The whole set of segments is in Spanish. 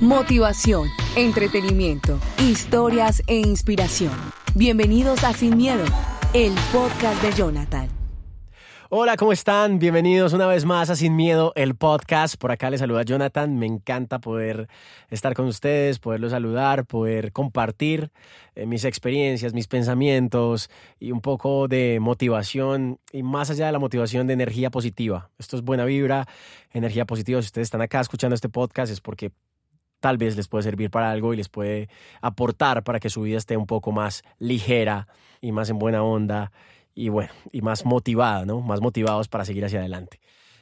Motivación, entretenimiento, historias e inspiración. Bienvenidos a Sin Miedo, el podcast de Jonathan. Hola, ¿cómo están? Bienvenidos una vez más a Sin Miedo, el podcast. Por acá les saluda Jonathan. Me encanta poder estar con ustedes, poderlos saludar, poder compartir eh, mis experiencias, mis pensamientos y un poco de motivación y más allá de la motivación de energía positiva. Esto es buena vibra, energía positiva. Si ustedes están acá escuchando este podcast es porque tal vez les puede servir para algo y les puede aportar para que su vida esté un poco más ligera y más en buena onda y bueno, y más motivada, ¿no? Más motivados para seguir hacia adelante.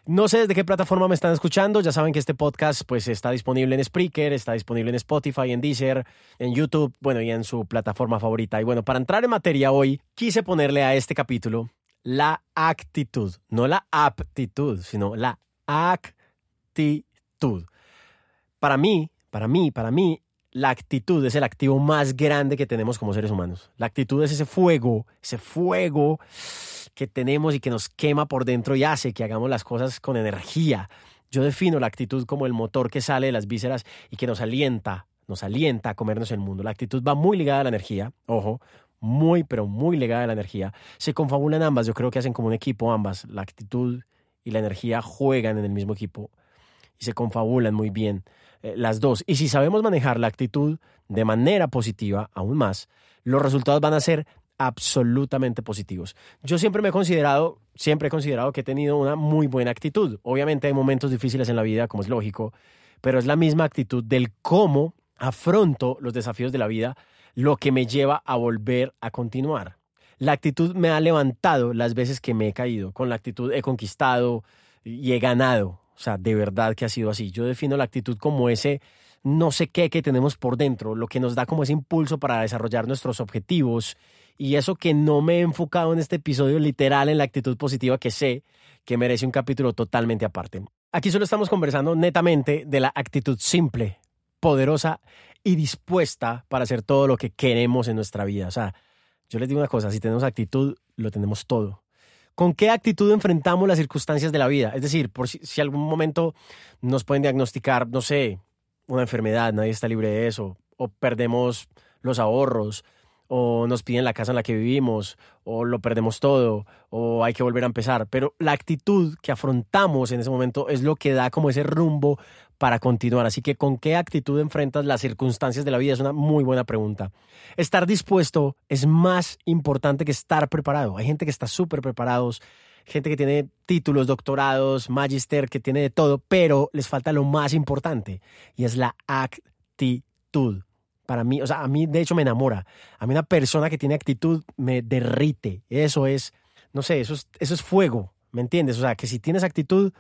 No sé desde qué plataforma me están escuchando, ya saben que este podcast pues está disponible en Spreaker, está disponible en Spotify, en Deezer, en YouTube, bueno, y en su plataforma favorita. Y bueno, para entrar en materia hoy, quise ponerle a este capítulo la actitud, no la aptitud, sino la actitud. Para mí, para mí, para mí, la actitud es el activo más grande que tenemos como seres humanos. La actitud es ese fuego, ese fuego que tenemos y que nos quema por dentro y hace que hagamos las cosas con energía. Yo defino la actitud como el motor que sale de las vísceras y que nos alienta, nos alienta a comernos el mundo. La actitud va muy ligada a la energía, ojo, muy, pero muy ligada a la energía. Se confabulan ambas, yo creo que hacen como un equipo ambas. La actitud y la energía juegan en el mismo equipo y se confabulan muy bien eh, las dos. Y si sabemos manejar la actitud de manera positiva, aún más, los resultados van a ser absolutamente positivos. Yo siempre me he considerado, siempre he considerado que he tenido una muy buena actitud. Obviamente hay momentos difíciles en la vida, como es lógico, pero es la misma actitud del cómo afronto los desafíos de la vida lo que me lleva a volver a continuar. La actitud me ha levantado las veces que me he caído. Con la actitud he conquistado y he ganado. O sea, de verdad que ha sido así. Yo defino la actitud como ese no sé qué que tenemos por dentro, lo que nos da como ese impulso para desarrollar nuestros objetivos. Y eso que no me he enfocado en este episodio literal en la actitud positiva que sé que merece un capítulo totalmente aparte. Aquí solo estamos conversando netamente de la actitud simple, poderosa y dispuesta para hacer todo lo que queremos en nuestra vida. O sea, yo les digo una cosa, si tenemos actitud, lo tenemos todo. ¿Con qué actitud enfrentamos las circunstancias de la vida? Es decir, por si, si algún momento nos pueden diagnosticar, no sé, una enfermedad, nadie está libre de eso, o perdemos los ahorros, o nos piden la casa en la que vivimos, o lo perdemos todo, o hay que volver a empezar. Pero la actitud que afrontamos en ese momento es lo que da como ese rumbo para continuar. Así que, ¿con qué actitud enfrentas las circunstancias de la vida? Es una muy buena pregunta. Estar dispuesto es más importante que estar preparado. Hay gente que está súper preparados, gente que tiene títulos, doctorados, magister, que tiene de todo, pero les falta lo más importante y es la actitud. Para mí, o sea, a mí de hecho me enamora. A mí una persona que tiene actitud me derrite. Eso es, no sé, eso es, eso es fuego, ¿me entiendes? O sea, que si tienes actitud,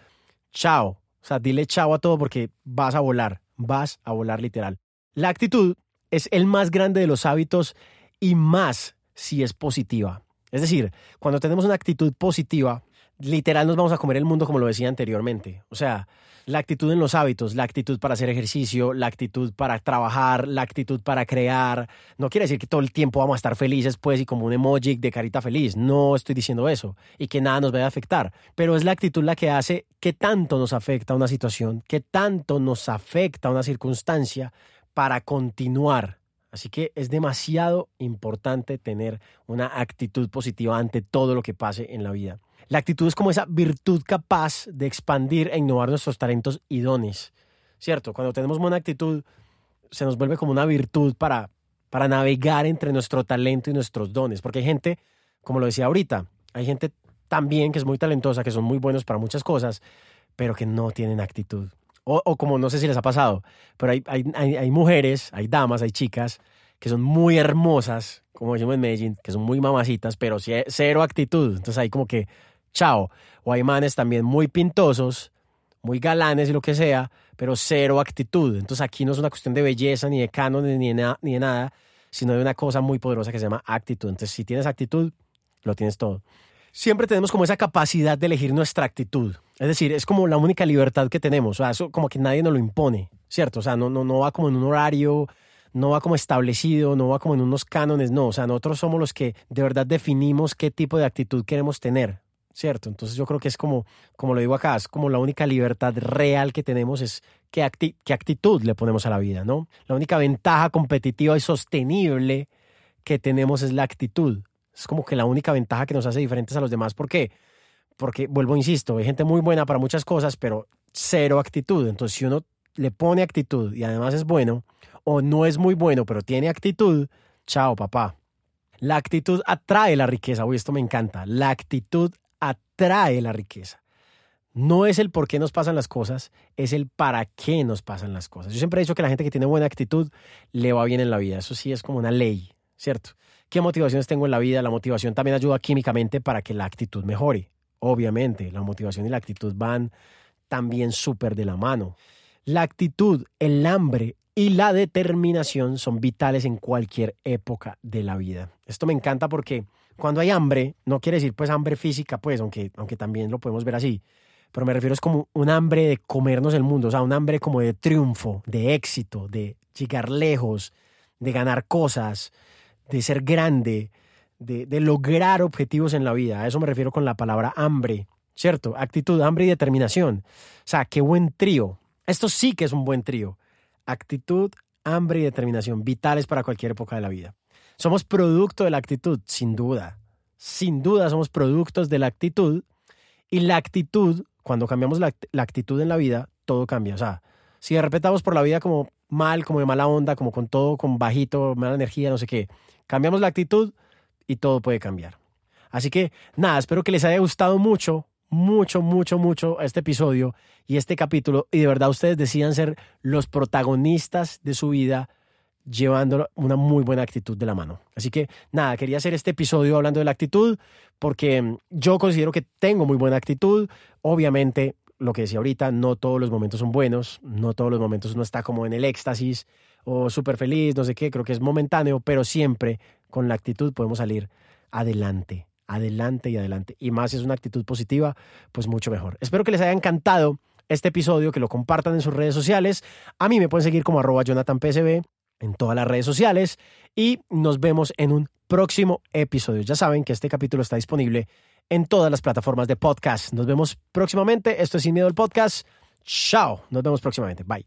chao. O sea, dile chao a todo porque vas a volar, vas a volar literal. La actitud es el más grande de los hábitos y más si es positiva. Es decir, cuando tenemos una actitud positiva, literal nos vamos a comer el mundo como lo decía anteriormente. O sea, la actitud en los hábitos, la actitud para hacer ejercicio, la actitud para trabajar, la actitud para crear. No quiere decir que todo el tiempo vamos a estar felices, pues, y como un emoji de carita feliz. No estoy diciendo eso. Y que nada nos vaya a afectar. Pero es la actitud la que hace que tanto nos afecta una situación, que tanto nos afecta una circunstancia para continuar. Así que es demasiado importante tener una actitud positiva ante todo lo que pase en la vida. La actitud es como esa virtud capaz de expandir e innovar nuestros talentos y dones. ¿Cierto? Cuando tenemos buena actitud, se nos vuelve como una virtud para, para navegar entre nuestro talento y nuestros dones. Porque hay gente, como lo decía ahorita, hay gente también que es muy talentosa, que son muy buenos para muchas cosas, pero que no tienen actitud. O, como no sé si les ha pasado, pero hay, hay, hay mujeres, hay damas, hay chicas que son muy hermosas, como decimos en Medellín, que son muy mamacitas, pero cero actitud. Entonces ahí como que chao. O hay manes también muy pintosos, muy galanes y lo que sea, pero cero actitud. Entonces aquí no es una cuestión de belleza, ni de cánones, ni de, ni de nada, sino de una cosa muy poderosa que se llama actitud. Entonces si tienes actitud, lo tienes todo. Siempre tenemos como esa capacidad de elegir nuestra actitud. Es decir, es como la única libertad que tenemos. O sea, eso como que nadie nos lo impone, ¿cierto? O sea, no, no, no va como en un horario, no va como establecido, no va como en unos cánones, no. O sea, nosotros somos los que de verdad definimos qué tipo de actitud queremos tener. ¿cierto? Entonces yo creo que es como, como lo digo acá, es como la única libertad real que tenemos es qué, qué actitud le ponemos a la vida, ¿no? La única ventaja competitiva y sostenible que tenemos es la actitud. Es como que la única ventaja que nos hace diferentes a los demás. ¿Por qué? Porque, vuelvo, insisto, hay gente muy buena para muchas cosas, pero cero actitud. Entonces, si uno le pone actitud y además es bueno, o no es muy bueno, pero tiene actitud, chao, papá. La actitud atrae la riqueza. Uy, esto me encanta. La actitud atrae la riqueza. No es el por qué nos pasan las cosas, es el para qué nos pasan las cosas. Yo siempre he dicho que la gente que tiene buena actitud le va bien en la vida. Eso sí es como una ley, ¿cierto? ¿Qué motivaciones tengo en la vida? La motivación también ayuda químicamente para que la actitud mejore. Obviamente, la motivación y la actitud van también súper de la mano. La actitud, el hambre y la determinación son vitales en cualquier época de la vida. Esto me encanta porque cuando hay hambre, no quiere decir pues hambre física, pues, aunque, aunque también lo podemos ver así, pero me refiero es como un hambre de comernos el mundo, o sea, un hambre como de triunfo, de éxito, de llegar lejos, de ganar cosas, de ser grande, de, de lograr objetivos en la vida. A eso me refiero con la palabra hambre, ¿cierto? Actitud, hambre y determinación. O sea, qué buen trío. Esto sí que es un buen trío. Actitud, hambre y determinación, vitales para cualquier época de la vida. Somos producto de la actitud, sin duda. Sin duda somos productos de la actitud. Y la actitud, cuando cambiamos la, actitud en la vida, todo cambia. O sea, si de repente vamos por la vida como mal, como de mala onda, como con todo, con bajito, mala energía, no sé qué, cambiamos la actitud y todo puede cambiar. Así que nada, espero que les haya gustado mucho, mucho, mucho, mucho este episodio y este capítulo y de verdad ustedes decidan ser los protagonistas de su vida llevando una muy buena actitud de la mano. Así que nada, quería hacer este episodio hablando de la actitud porque mm, yo considero que tengo muy buena actitud. Obviamente, lo que decía ahorita, no todos los momentos son buenos, no todos los momentos uno está como en el éxtasis o súper feliz, no sé qué, creo que es momentáneo, pero siempre con la actitud podemos salir adelante, adelante y adelante. Y más si es una actitud positiva, pues mucho mejor. Espero que les haya encantado este episodio, que lo compartan en sus redes sociales. A mí me pueden seguir como arroba en todas las redes sociales y nos vemos en un próximo episodio. Ya saben que este capítulo está disponible en todas las plataformas de podcast. Nos vemos próximamente. Esto es Sin Miedo el Podcast. Chao. Nos vemos próximamente. Bye.